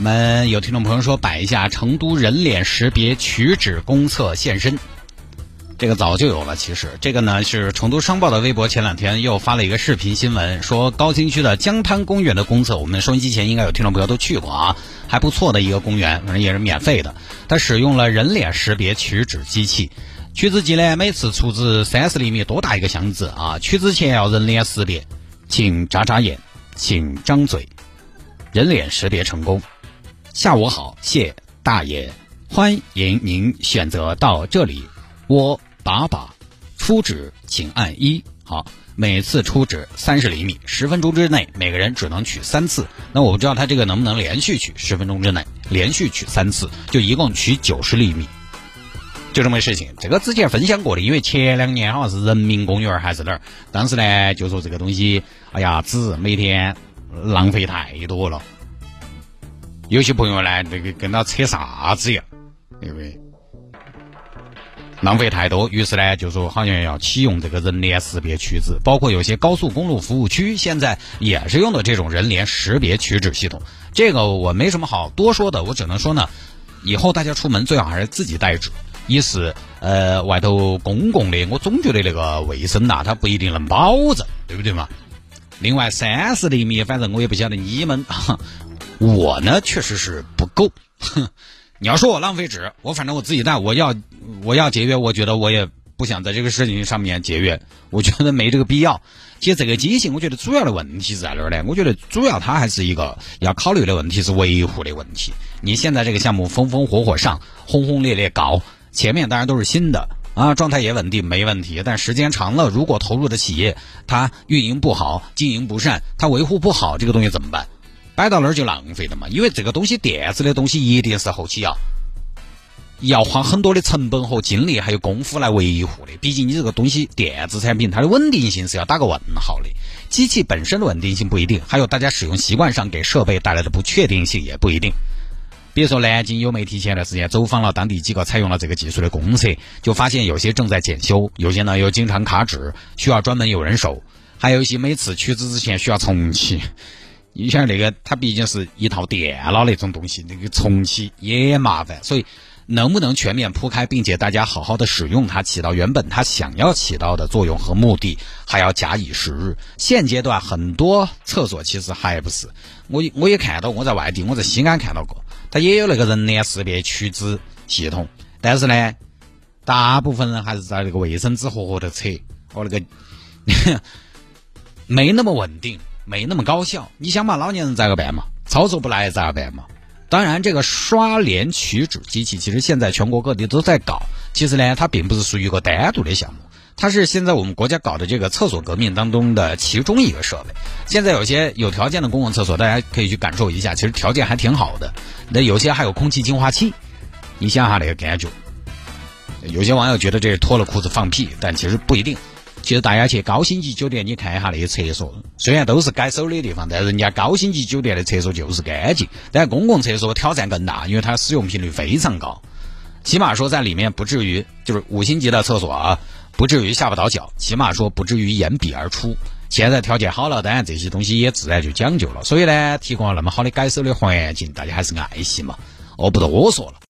我们有听众朋友说摆一下成都人脸识别取纸公厕现身，这个早就有了。其实这个呢是成都商报的微博前两天又发了一个视频新闻，说高新区的江滩公园的公厕，我们收音机前应该有听众朋友都去过啊，还不错的一个公园，反正也是免费的。它使用了人脸识别取纸机器，取纸机呢每次出纸三十厘米多大一个箱子啊，取之前要人脸识别，请眨眨眼，请张嘴，人脸识别成功。下午好，谢大爷，欢迎您选择到这里。我把把出纸，请按一。好，每次出纸三十厘米，十分钟之内每个人只能取三次。那我不知道他这个能不能连续取，十分钟之内连续取三次，就一共取九十厘米，就这么个事情。这个之前分享过的，因为前两年好像是人民公园还是哪儿，当时呢就说这个东西，哎呀，纸每天浪费太多了。有些朋友呢，这个跟他扯啥子呀？对不对？浪费太多，于是呢，就说好像要启用这个人脸识别取纸，包括有些高速公路服务区现在也是用的这种人脸识别取纸系统。这个我没什么好多说的，我只能说呢，以后大家出门最好还是自己带纸。一是呃，外头公共的，我总觉得那个卫生呐，它不一定能保证，对不对嘛？另外三十厘米，反正我也不晓得你们。我呢，确实是不够。哼，你要说我浪费纸，我反正我自己带，我要我要节约，我觉得我也不想在这个事情上面节约，我觉得没这个必要。其实这个机型，我觉得主要的问题是在哪儿呢？我觉得主要它还是一个要考虑的问题是维护的问题。你现在这个项目风风火火上，轰轰烈烈搞，前面当然都是新的啊，状态也稳定，没问题。但时间长了，如果投入的企业它运营不好，经营不善，它维护不好，这个东西怎么办？摆到那儿就浪费了嘛，因为这个东西电子的东西一定是后期要要花很多的成本和精力还有功夫来维护的。毕竟你这个东西电子产品它的稳定性是要打个问号的，机器本身的稳定性不一定，还有大家使用习惯上给设备带来的不确定性也不一定。比如说南京有媒体前段时间走访了当地几个采用了这个技术的公司，就发现有些正在检修，有些呢又经常卡纸，需要专门有人手，还有一些每次取纸之前需要重启。你想那个，它毕竟是一套电脑那种东西，那个重启也麻烦，所以能不能全面铺开，并且大家好好的使用它，起到原本它想要起到的作用和目的，还要假以时日。现阶段很多厕所其实还不是，我我也看到，我在外地，我在西安看到过，它也有那个人脸识别取纸系统，但是呢，大部分人还是在那个卫生纸盒盒的扯，哦那个 没那么稳定。没那么高效，你想嘛，老年人咋个办嘛？操作不来咋办嘛？当然，这个刷脸取纸机器，其实现在全国各地都在搞。其实呢，它并不是属于一个单独的项目，它是现在我们国家搞的这个厕所革命当中的其中一个设备。现在有些有条件的公共厕所，大家可以去感受一下，其实条件还挺好的。那有些还有空气净化器，你想下那个感觉。有些网友觉得这是脱了裤子放屁，但其实不一定。其实大家去高星级酒店，你看一下那些厕所，虽然都是该收的地方，但人家高星级酒店的厕所就是干净。但公共厕所挑战更大，因为它使用频率非常高，起码说在里面不至于就是五星级的厕所啊，不至于下不到脚，起码说不至于掩鼻而出。现在条件好了，当然这些东西也自然就讲究了。所以呢，提供了那么好的改收的环境，大家还是爱惜嘛。我不多说了。